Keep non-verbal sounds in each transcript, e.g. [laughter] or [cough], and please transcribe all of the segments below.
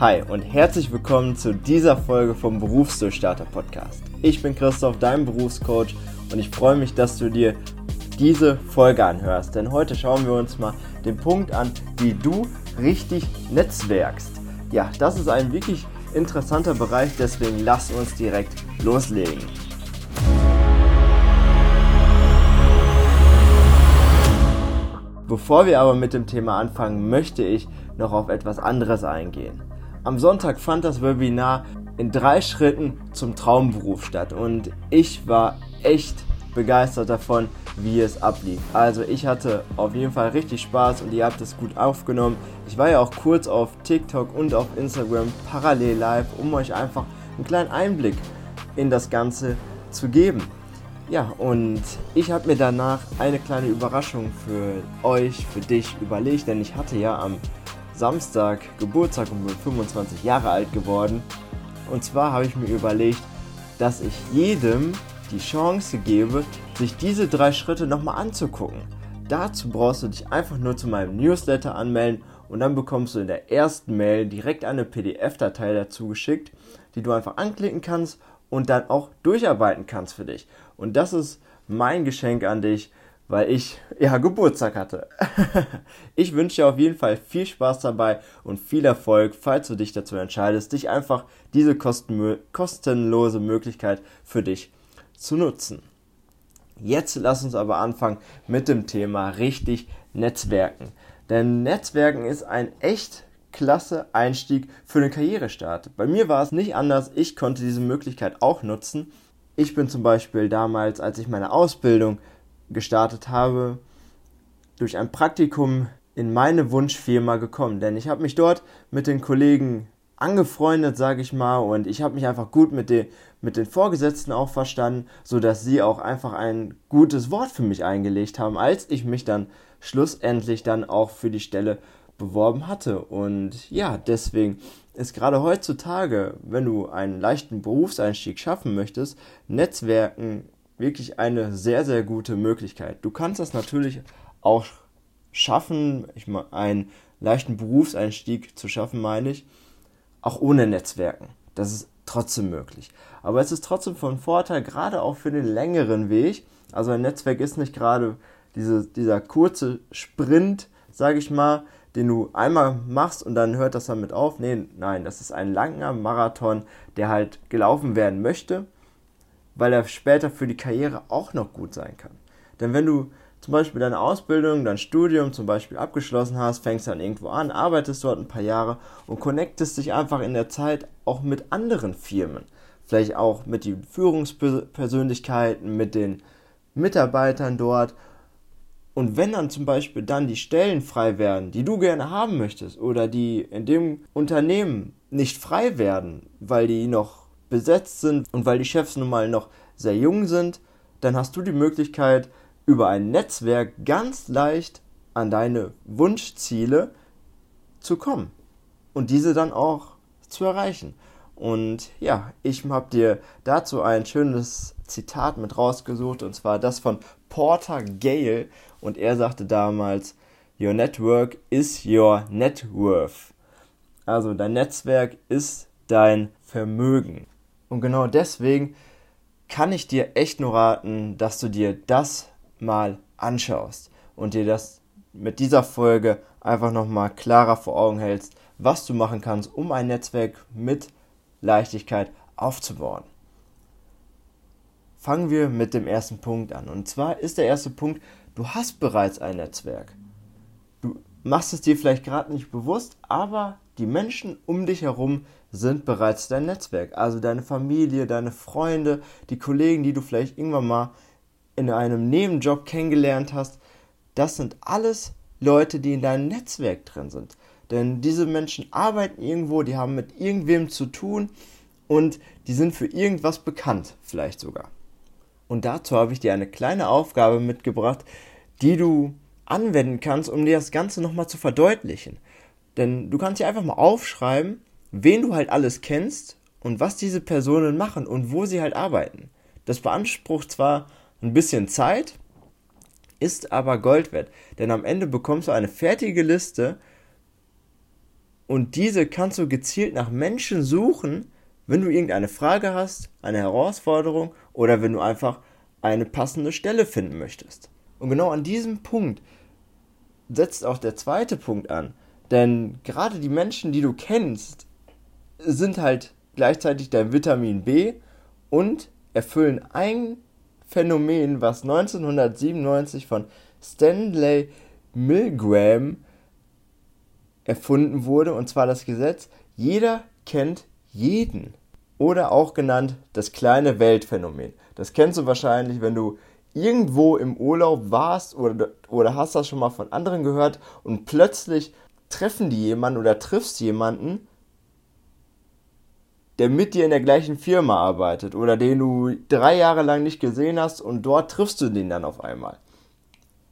Hi und herzlich willkommen zu dieser Folge vom Berufsdurchstarter Podcast. Ich bin Christoph, dein Berufscoach und ich freue mich, dass du dir diese Folge anhörst, denn heute schauen wir uns mal den Punkt an, wie du richtig netzwerkst. Ja, das ist ein wirklich interessanter Bereich, deswegen lass uns direkt loslegen. Bevor wir aber mit dem Thema anfangen, möchte ich noch auf etwas anderes eingehen. Am Sonntag fand das Webinar in drei Schritten zum Traumberuf statt und ich war echt begeistert davon, wie es ablief. Also ich hatte auf jeden Fall richtig Spaß und ihr habt es gut aufgenommen. Ich war ja auch kurz auf TikTok und auf Instagram parallel live, um euch einfach einen kleinen Einblick in das Ganze zu geben. Ja, und ich habe mir danach eine kleine Überraschung für euch, für dich überlegt, denn ich hatte ja am Samstag Geburtstag und bin 25 Jahre alt geworden. Und zwar habe ich mir überlegt, dass ich jedem die Chance gebe, sich diese drei Schritte nochmal anzugucken. Dazu brauchst du dich einfach nur zu meinem Newsletter anmelden und dann bekommst du in der ersten Mail direkt eine PDF-Datei dazu geschickt, die du einfach anklicken kannst und dann auch durcharbeiten kannst für dich. Und das ist mein Geschenk an dich, weil ich ja Geburtstag hatte. [laughs] ich wünsche dir auf jeden Fall viel Spaß dabei und viel Erfolg, falls du dich dazu entscheidest, dich einfach diese kostenlose Möglichkeit für dich zu nutzen. Jetzt lass uns aber anfangen mit dem Thema richtig Netzwerken. Denn Netzwerken ist ein echt klasse Einstieg für den Karrierestart. Bei mir war es nicht anders. Ich konnte diese Möglichkeit auch nutzen. Ich bin zum Beispiel damals, als ich meine Ausbildung gestartet habe, durch ein Praktikum in meine Wunschfirma gekommen. Denn ich habe mich dort mit den Kollegen angefreundet, sage ich mal, und ich habe mich einfach gut mit den, mit den Vorgesetzten auch verstanden, sodass sie auch einfach ein gutes Wort für mich eingelegt haben, als ich mich dann schlussendlich dann auch für die Stelle beworben hatte. Und ja, deswegen ist gerade heutzutage, wenn du einen leichten Berufseinstieg schaffen möchtest, Netzwerken wirklich eine sehr, sehr gute Möglichkeit. Du kannst das natürlich auch schaffen, ich meine, einen leichten Berufseinstieg zu schaffen, meine ich, auch ohne Netzwerken. Das ist trotzdem möglich. Aber es ist trotzdem von Vorteil, gerade auch für den längeren Weg. Also ein Netzwerk ist nicht gerade diese, dieser kurze Sprint, sage ich mal, den du einmal machst und dann hört das damit auf. Nee, nein, das ist ein langer Marathon, der halt gelaufen werden möchte, weil er später für die Karriere auch noch gut sein kann. Denn wenn du zum Beispiel deine Ausbildung, dein Studium zum Beispiel abgeschlossen hast, fängst dann irgendwo an, arbeitest dort ein paar Jahre und connectest dich einfach in der Zeit auch mit anderen Firmen. Vielleicht auch mit den Führungspersönlichkeiten, mit den Mitarbeitern dort und wenn dann zum Beispiel dann die Stellen frei werden, die du gerne haben möchtest, oder die in dem Unternehmen nicht frei werden, weil die noch besetzt sind und weil die Chefs nun mal noch sehr jung sind, dann hast du die Möglichkeit, über ein Netzwerk ganz leicht an deine Wunschziele zu kommen und diese dann auch zu erreichen. Und ja, ich habe dir dazu ein schönes Zitat mit rausgesucht, und zwar das von Porter Gale. Und er sagte damals, Your network is your net worth. Also dein Netzwerk ist dein Vermögen. Und genau deswegen kann ich dir echt nur raten, dass du dir das mal anschaust und dir das mit dieser Folge einfach nochmal klarer vor Augen hältst, was du machen kannst, um ein Netzwerk mit Leichtigkeit aufzubauen. Fangen wir mit dem ersten Punkt an. Und zwar ist der erste Punkt, du hast bereits ein Netzwerk. Du machst es dir vielleicht gerade nicht bewusst, aber die Menschen um dich herum sind bereits dein Netzwerk. Also deine Familie, deine Freunde, die Kollegen, die du vielleicht irgendwann mal in einem Nebenjob kennengelernt hast. Das sind alles Leute, die in deinem Netzwerk drin sind. Denn diese Menschen arbeiten irgendwo, die haben mit irgendwem zu tun und die sind für irgendwas bekannt, vielleicht sogar. Und dazu habe ich dir eine kleine Aufgabe mitgebracht, die du anwenden kannst, um dir das Ganze nochmal zu verdeutlichen. Denn du kannst dir einfach mal aufschreiben, wen du halt alles kennst und was diese Personen machen und wo sie halt arbeiten. Das beansprucht zwar ein bisschen Zeit, ist aber Gold wert. Denn am Ende bekommst du eine fertige Liste Und diese kannst du gezielt nach Menschen suchen, wenn du irgendeine Frage hast, eine Herausforderung oder wenn du einfach eine passende Stelle finden möchtest. Und genau an diesem Punkt setzt auch der zweite Punkt an. Denn gerade die Menschen, die du kennst, sind halt gleichzeitig dein Vitamin B und erfüllen ein Phänomen, was 1997 von Stanley Milgram erfunden wurde, und zwar das Gesetz, jeder kennt jeden. Oder auch genannt das kleine Weltphänomen. Das kennst du wahrscheinlich, wenn du irgendwo im Urlaub warst oder, oder hast das schon mal von anderen gehört und plötzlich treffen die jemanden oder triffst jemanden, der mit dir in der gleichen Firma arbeitet oder den du drei Jahre lang nicht gesehen hast und dort triffst du den dann auf einmal.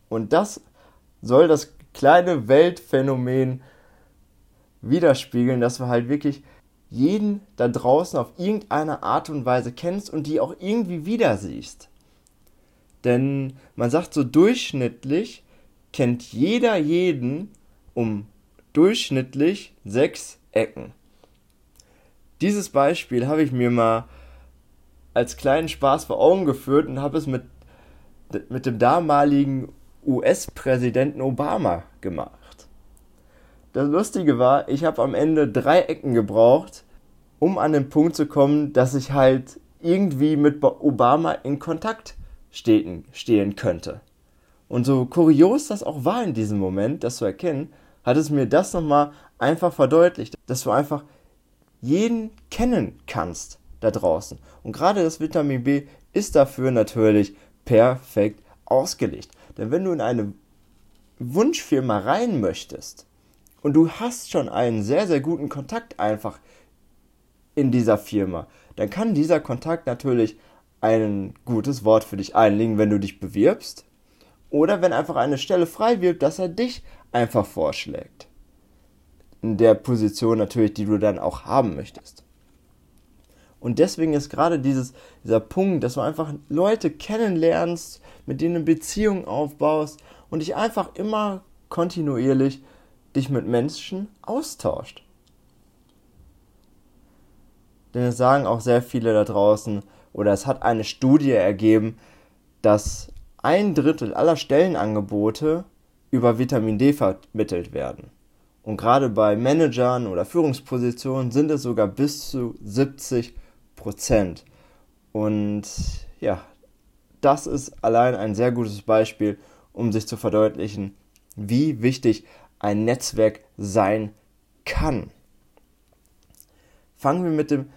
Und das soll das kleine Weltphänomen widerspiegeln, dass du halt wirklich jeden da draußen auf irgendeine Art und Weise kennst und die auch irgendwie wieder siehst. Denn man sagt so durchschnittlich kennt jeder jeden um durchschnittlich sechs Ecken. Dieses Beispiel habe ich mir mal als kleinen Spaß vor Augen geführt und habe es mit, mit dem damaligen US-Präsidenten Obama gemacht. Das Lustige war, ich habe am Ende drei Ecken gebraucht, um an den Punkt zu kommen, dass ich halt irgendwie mit Obama in Kontakt stehen, stehen könnte. Und so kurios das auch war in diesem Moment, das zu erkennen, hat es mir das nochmal einfach verdeutlicht, dass du einfach jeden kennen kannst da draußen. Und gerade das Vitamin B ist dafür natürlich perfekt ausgelegt. Denn wenn du in eine Wunschfirma rein möchtest und du hast schon einen sehr, sehr guten Kontakt einfach in dieser Firma, dann kann dieser Kontakt natürlich ein gutes Wort für dich einlegen, wenn du dich bewirbst. Oder wenn einfach eine Stelle frei wird, dass er dich einfach vorschlägt. In der Position natürlich, die du dann auch haben möchtest. Und deswegen ist gerade dieses, dieser Punkt, dass du einfach Leute kennenlernst, mit denen Beziehungen aufbaust und dich einfach immer kontinuierlich dich mit Menschen austauscht. Denn es sagen auch sehr viele da draußen, oder es hat eine Studie ergeben, dass ein Drittel aller Stellenangebote über Vitamin D vermittelt werden. Und gerade bei Managern oder Führungspositionen sind es sogar bis zu 70 Prozent. Und ja, das ist allein ein sehr gutes Beispiel, um sich zu verdeutlichen, wie wichtig ein Netzwerk sein kann. Fangen wir mit dem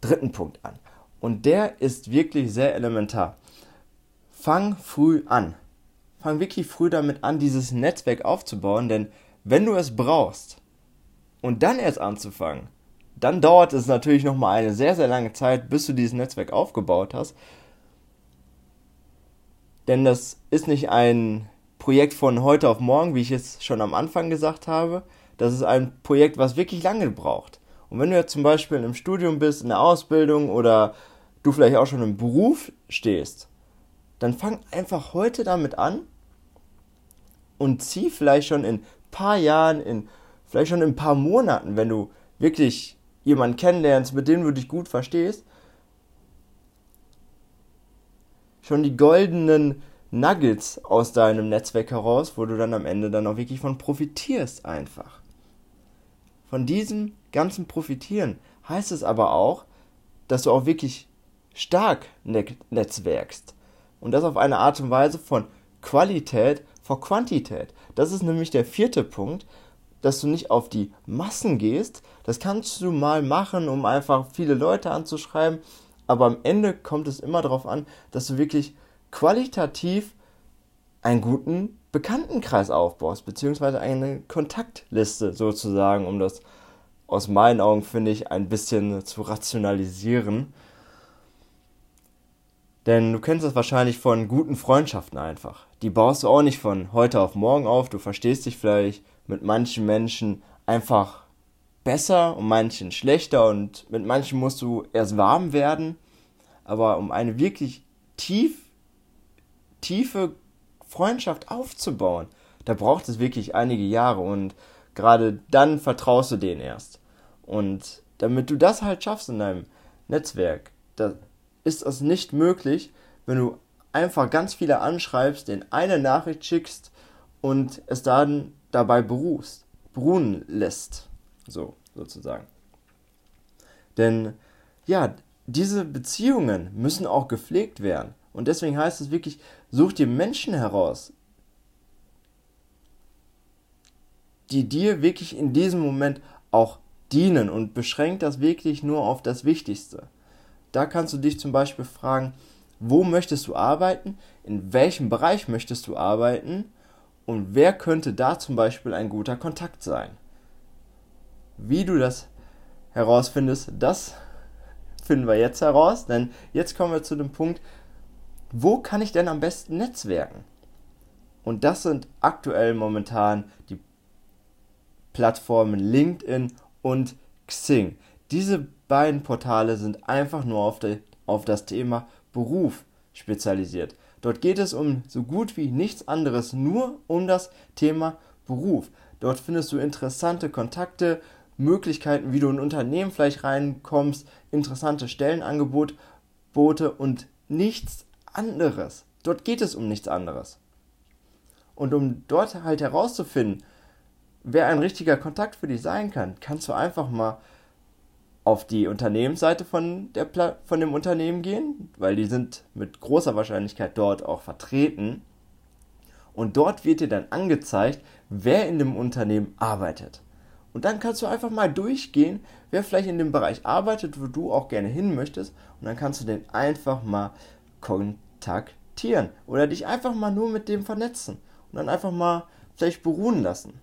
dritten Punkt an. Und der ist wirklich sehr elementar. Fang früh an. Fang wirklich früh damit an, dieses Netzwerk aufzubauen, denn wenn du es brauchst und dann erst anzufangen, dann dauert es natürlich noch mal eine sehr sehr lange Zeit, bis du dieses Netzwerk aufgebaut hast. Denn das ist nicht ein Projekt von heute auf morgen, wie ich es schon am Anfang gesagt habe. Das ist ein Projekt, was wirklich lange braucht. Und wenn du jetzt zum Beispiel im Studium bist, in der Ausbildung oder du vielleicht auch schon im Beruf stehst, dann fang einfach heute damit an und zieh vielleicht schon in ein paar Jahren, in vielleicht schon in ein paar Monaten, wenn du wirklich jemanden kennenlernst, mit dem du dich gut verstehst, schon die goldenen Nuggets aus deinem Netzwerk heraus, wo du dann am Ende dann auch wirklich von profitierst einfach. Von diesem ganzen Profitieren heißt es aber auch, dass du auch wirklich stark netzwerkst. Und das auf eine Art und Weise von Qualität vor Quantität. Das ist nämlich der vierte Punkt, dass du nicht auf die Massen gehst. Das kannst du mal machen, um einfach viele Leute anzuschreiben. Aber am Ende kommt es immer darauf an, dass du wirklich qualitativ einen guten Bekanntenkreis aufbaust, beziehungsweise eine Kontaktliste sozusagen, um das aus meinen Augen, finde ich, ein bisschen zu rationalisieren. Denn du kennst das wahrscheinlich von guten Freundschaften einfach. Die baust du auch nicht von heute auf morgen auf. Du verstehst dich vielleicht mit manchen Menschen einfach besser und manchen schlechter und mit manchen musst du erst warm werden. Aber um eine wirklich tief, tiefe Freundschaft aufzubauen, da braucht es wirklich einige Jahre und gerade dann vertraust du denen erst. Und damit du das halt schaffst in deinem Netzwerk, da ist es nicht möglich, wenn du einfach ganz viele anschreibst, den eine Nachricht schickst und es dann dabei beruhst, beruhen lässt. So, sozusagen. Denn ja, diese Beziehungen müssen auch gepflegt werden. Und deswegen heißt es wirklich, such dir Menschen heraus, die dir wirklich in diesem Moment auch dienen und beschränkt das wirklich nur auf das Wichtigste. Da kannst du dich zum Beispiel fragen, wo möchtest du arbeiten, in welchem Bereich möchtest du arbeiten und wer könnte da zum Beispiel ein guter Kontakt sein. Wie du das herausfindest, das finden wir jetzt heraus, denn jetzt kommen wir zu dem Punkt, wo kann ich denn am besten netzwerken? Und das sind aktuell momentan die Plattformen LinkedIn und Xing. Diese beiden Portale sind einfach nur auf, de, auf das Thema Beruf spezialisiert. Dort geht es um so gut wie nichts anderes, nur um das Thema Beruf. Dort findest du interessante Kontakte, Möglichkeiten, wie du in Unternehmen vielleicht reinkommst, interessante Stellenangebote und nichts anderes. Dort geht es um nichts anderes. Und um dort halt herauszufinden, wer ein richtiger Kontakt für dich sein kann, kannst du einfach mal auf die Unternehmensseite von, der Pla von dem Unternehmen gehen, weil die sind mit großer Wahrscheinlichkeit dort auch vertreten. Und dort wird dir dann angezeigt, wer in dem Unternehmen arbeitet. Und dann kannst du einfach mal durchgehen, wer vielleicht in dem Bereich arbeitet, wo du auch gerne hin möchtest. Und dann kannst du den einfach mal kontaktieren oder dich einfach mal nur mit dem vernetzen und dann einfach mal vielleicht beruhen lassen.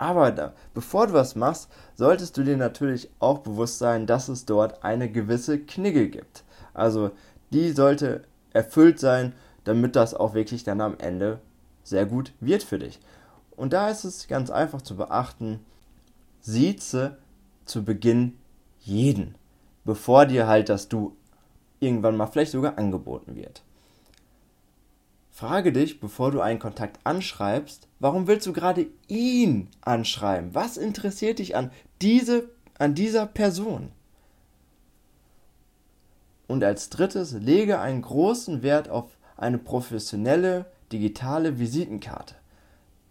Aber da, bevor du was machst, solltest du dir natürlich auch bewusst sein, dass es dort eine gewisse Knigge gibt. Also die sollte erfüllt sein, damit das auch wirklich dann am Ende sehr gut wird für dich. Und da ist es ganz einfach zu beachten, sieze zu Beginn jeden, bevor dir halt das Du irgendwann mal vielleicht sogar angeboten wird. Frage dich, bevor du einen Kontakt anschreibst, warum willst du gerade ihn anschreiben? Was interessiert dich an, diese, an dieser Person? Und als drittes, lege einen großen Wert auf eine professionelle digitale Visitenkarte.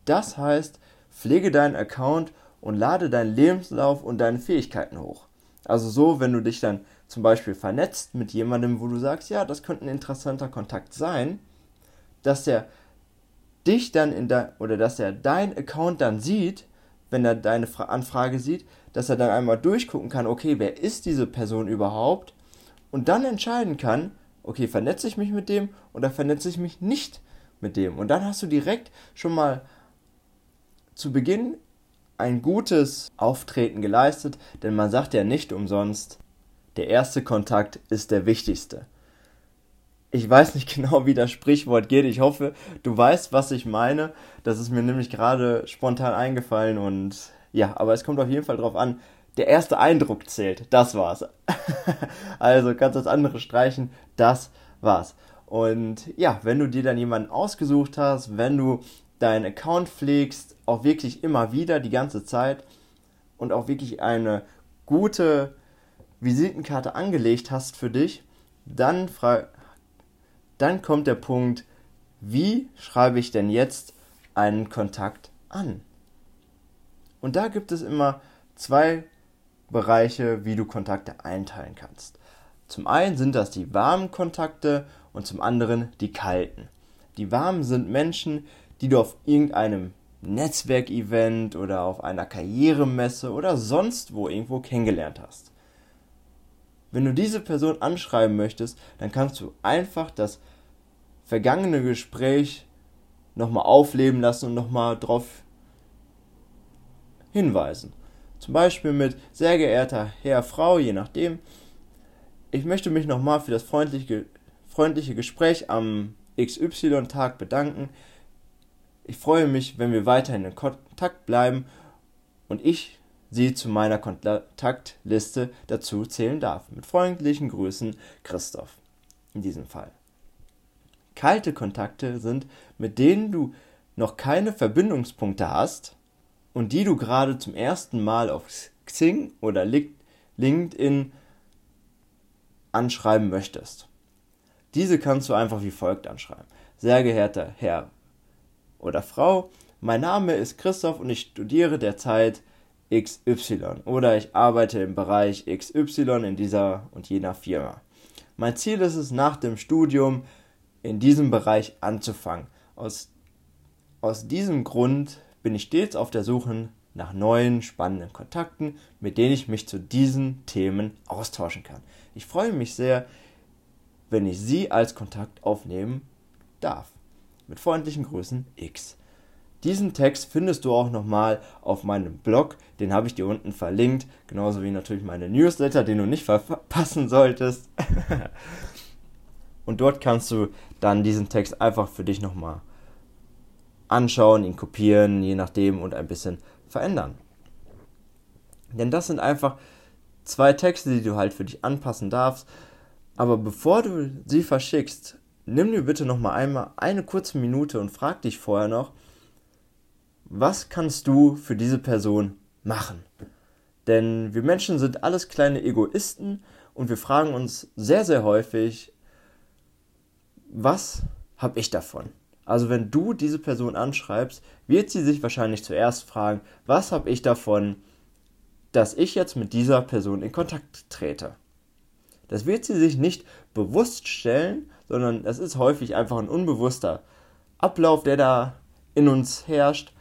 Das heißt, pflege deinen Account und lade deinen Lebenslauf und deine Fähigkeiten hoch. Also so, wenn du dich dann zum Beispiel vernetzt mit jemandem, wo du sagst, ja, das könnte ein interessanter Kontakt sein, dass er dich dann in der oder dass er dein Account dann sieht, wenn er deine Anfrage sieht, dass er dann einmal durchgucken kann, okay, wer ist diese Person überhaupt? Und dann entscheiden kann, okay, vernetze ich mich mit dem oder vernetze ich mich nicht mit dem? Und dann hast du direkt schon mal zu Beginn ein gutes Auftreten geleistet, denn man sagt ja nicht umsonst, der erste Kontakt ist der wichtigste ich weiß nicht [laughs] genau, wie das Sprichwort geht. Ich hoffe, du weißt, was ich meine. Das ist mir nämlich gerade spontan eingefallen und ja, aber es kommt auf jeden Fall drauf an. Der erste Eindruck zählt. Das war's. [laughs] also kannst das andere streichen. Das war's. Und ja, wenn du dir dann jemanden ausgesucht hast, wenn du deinen Account pflegst, auch wirklich immer wieder die ganze Zeit und auch wirklich eine gute Visitenkarte angelegt hast für dich, dann dann kommt der Punkt, wie schreibe ich denn jetzt einen Kontakt an? Und da gibt es immer zwei Bereiche, wie du Kontakte einteilen kannst. Zum einen sind das die warmen Kontakte und zum anderen die kalten. Die warmen sind Menschen, die du auf irgendeinem Netzwerkevent oder auf einer Karrieremesse oder sonst wo irgendwo kennengelernt hast. Wenn du diese Person anschreiben möchtest, dann kannst du einfach das vergangene Gespräch nochmal aufleben lassen und nochmal darauf hinweisen. Zum Beispiel mit sehr geehrter Herr, Frau, je nachdem. Ich möchte mich nochmal für das freundliche, freundliche Gespräch am XY-Tag bedanken. Ich freue mich, wenn wir weiterhin in Kontakt bleiben und ich Sie zu meiner Kontaktliste dazu zählen darf. Mit freundlichen Grüßen, Christoph. In diesem Fall. Kalte Kontakte sind, mit denen du noch keine Verbindungspunkte hast und die du gerade zum ersten Mal auf Xing oder LinkedIn anschreiben möchtest. Diese kannst du einfach wie folgt anschreiben. Sehr geehrter Herr oder Frau, mein Name ist Christoph und ich studiere derzeit XY oder ich arbeite im Bereich XY in dieser und jener Firma. Mein Ziel ist es, nach dem Studium in diesem Bereich anzufangen. Aus, aus diesem Grund bin ich stets auf der Suche nach neuen, spannenden Kontakten, mit denen ich mich zu diesen Themen austauschen kann. Ich freue mich sehr, wenn ich Sie als Kontakt aufnehmen darf. Mit freundlichen Grüßen X. Diesen Text findest du auch nochmal auf meinem Blog, den habe ich dir unten verlinkt, genauso wie natürlich meine Newsletter, den du nicht verpassen solltest. [laughs] Und dort kannst du dann diesen Text einfach für dich nochmal anschauen, ihn kopieren, je nachdem und ein bisschen verändern. Denn das sind einfach zwei Texte, die du halt für dich anpassen darfst. Aber bevor du sie verschickst, nimm dir bitte nochmal einmal eine kurze Minute und frag dich vorher noch, was kannst du für diese Person machen? Denn wir Menschen sind alles kleine Egoisten und wir fragen uns sehr, sehr häufig, was habe ich davon? Also wenn du diese Person anschreibst, wird sie sich wahrscheinlich zuerst fragen, was habe ich davon, dass ich jetzt mit dieser Person in Kontakt trete. Das wird sie sich nicht bewusst stellen, sondern das ist häufig einfach ein unbewusster Ablauf, der da in uns herrscht.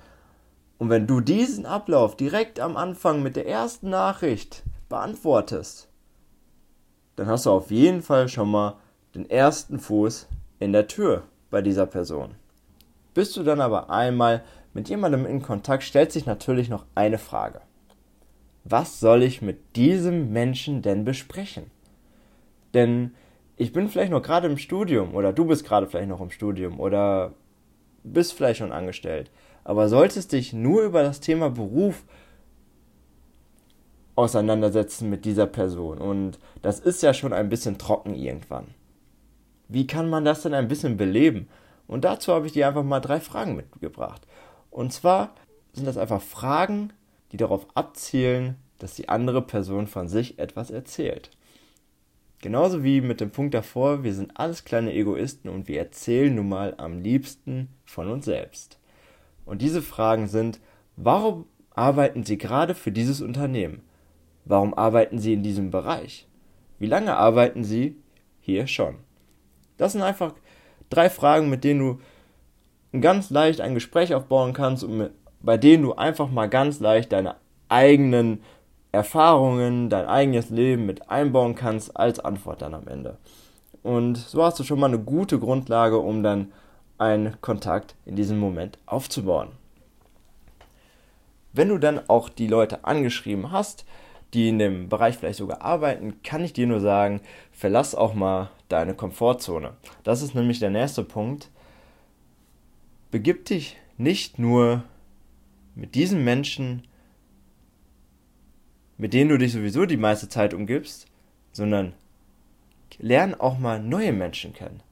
Und wenn du diesen Ablauf direkt am Anfang mit der ersten Nachricht beantwortest, dann hast du auf jeden Fall schon mal den ersten Fuß in der Tür bei dieser Person. Bist du dann aber einmal mit jemandem in Kontakt, stellt sich natürlich noch eine Frage. Was soll ich mit diesem Menschen denn besprechen? Denn ich bin vielleicht noch gerade im Studium oder du bist gerade vielleicht noch im Studium oder bist vielleicht schon angestellt, aber solltest dich nur über das Thema Beruf auseinandersetzen mit dieser Person und das ist ja schon ein bisschen trocken irgendwann. Wie kann man das denn ein bisschen beleben? Und dazu habe ich dir einfach mal drei Fragen mitgebracht. Und zwar sind das einfach Fragen, die darauf abzielen, dass die andere Person von sich etwas erzählt. Genauso wie mit dem Punkt davor, wir sind alles kleine Egoisten und wir erzählen nun mal am liebsten von uns selbst. Und diese Fragen sind, warum arbeiten Sie gerade für dieses Unternehmen? Warum arbeiten Sie in diesem Bereich? Wie lange arbeiten Sie hier schon? Das sind einfach drei Fragen, mit denen du ganz leicht ein Gespräch aufbauen kannst und mit, bei denen du einfach mal ganz leicht deine eigenen Erfahrungen, dein eigenes Leben mit einbauen kannst als Antwort dann am Ende. Und so hast du schon mal eine gute Grundlage, um dann einen Kontakt in diesem Moment aufzubauen. Wenn du dann auch die Leute angeschrieben hast, die in dem Bereich vielleicht sogar arbeiten, kann ich dir nur sagen, verlass auch mal deine Komfortzone. Das ist nämlich der nächste Punkt. Begib dich nicht nur mit diesen Menschen, mit denen du dich sowieso die meiste Zeit umgibst, sondern lern auch mal neue Menschen kennen.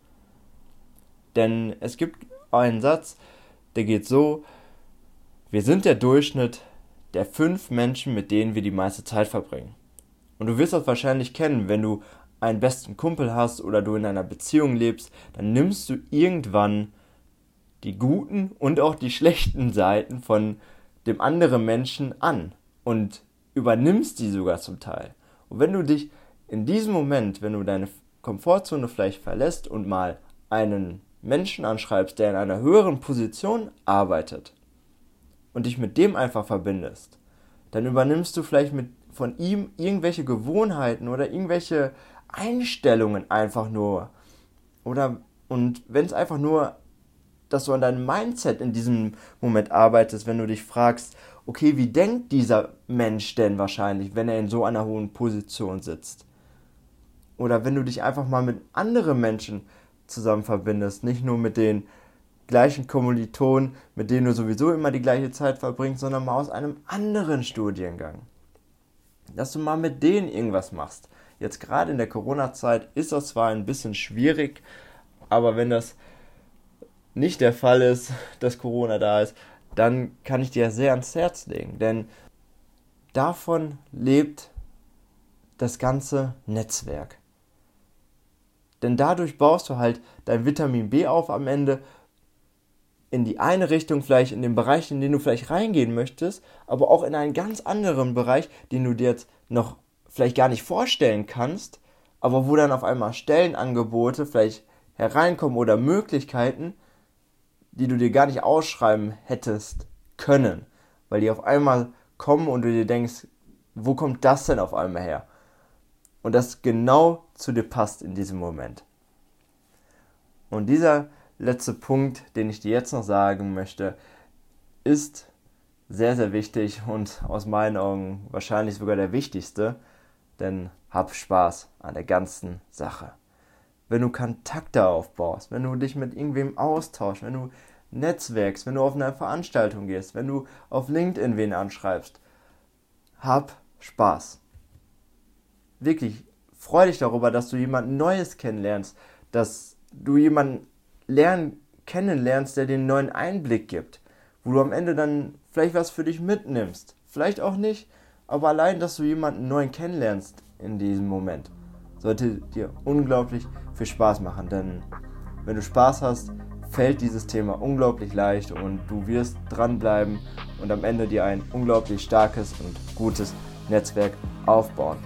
Denn es gibt einen Satz, der geht so, wir sind der Durchschnitt der fünf Menschen, mit denen wir die meiste Zeit verbringen. Und du wirst das wahrscheinlich kennen, wenn du einen besten Kumpel hast oder du in einer Beziehung lebst, dann nimmst du irgendwann die guten und auch die schlechten Seiten von dem anderen Menschen an und übernimmst die sogar zum Teil. Und wenn du dich in diesem Moment, wenn du deine Komfortzone vielleicht verlässt und mal einen Menschen anschreibst, der in einer höheren Position arbeitet, und dich mit dem einfach verbindest, dann übernimmst du vielleicht mit, von ihm irgendwelche Gewohnheiten oder irgendwelche Einstellungen einfach nur. Oder und wenn es einfach nur, dass du an deinem Mindset in diesem Moment arbeitest, wenn du dich fragst, okay, wie denkt dieser Mensch denn wahrscheinlich, wenn er in so einer hohen Position sitzt? Oder wenn du dich einfach mal mit anderen Menschen zusammen verbindest, nicht nur mit den gleichen Kommilitonen, mit denen du sowieso immer die gleiche Zeit verbringst, sondern mal aus einem anderen Studiengang. Dass du mal mit denen irgendwas machst. Jetzt gerade in der Corona-Zeit ist das zwar ein bisschen schwierig, aber wenn das nicht der Fall ist, [laughs] dass Corona da ist, dann kann ich dir sehr ans Herz legen. Denn davon lebt das ganze Netzwerk. Denn dadurch baust du halt dein Vitamin B auf am Ende in die eine Richtung, vielleicht in den Bereich, in den du vielleicht reingehen möchtest, aber auch in einen ganz anderen Bereich, den du dir jetzt noch vielleicht gar nicht vorstellen kannst, aber wo dann auf einmal Stellenangebote vielleicht hereinkommen oder Möglichkeiten, die du dir gar nicht ausschreiben hättest können, weil die auf einmal kommen und du dir denkst, wo kommt das denn auf einmal her? Und das genau zu dir passt in diesem Moment. Und dieser letzte Punkt, den ich dir jetzt noch sagen möchte, ist sehr, sehr wichtig und aus meinen Augen wahrscheinlich sogar der wichtigste, denn hab Spaß an der ganzen Sache. Wenn du Kontakte aufbaust, wenn du dich mit irgendwem austauschst, wenn du netzwerkst, wenn du auf eine Veranstaltung gehst, wenn du auf LinkedIn wen anschreibst, hab Spaß. Wirklich, freu dich darüber, dass du jemanden Neues kennenlernst, dass du jemanden lernen, kennenlernst, der dir einen neuen Einblick gibt, wo du am Ende dann vielleicht was für dich mitnimmst. Vielleicht auch nicht, aber allein, dass du jemanden neuen kennenlernst in diesem Moment, sollte dir unglaublich viel Spaß machen. Denn wenn du Spaß hast, fällt dieses Thema unglaublich leicht und du wirst dranbleiben und am Ende dir ein unglaublich starkes und gutes Netzwerk aufbauen.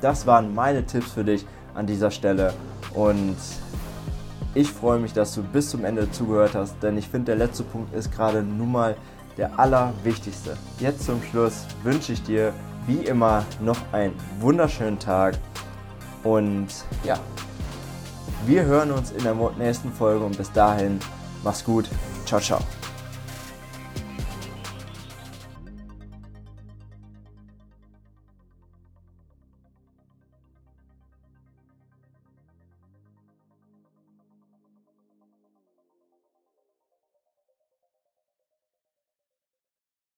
Das waren meine Tipps für dich an dieser Stelle und ich freue mich, dass du bis zum Ende zugehört hast, denn ich finde, der letzte Punkt ist gerade nun mal der allerwichtigste. Jetzt zum Schluss wünsche ich dir wie immer noch einen wunderschönen Tag und ja, wir hören uns in der nächsten Folge und bis dahin, mach's gut, ciao, ciao.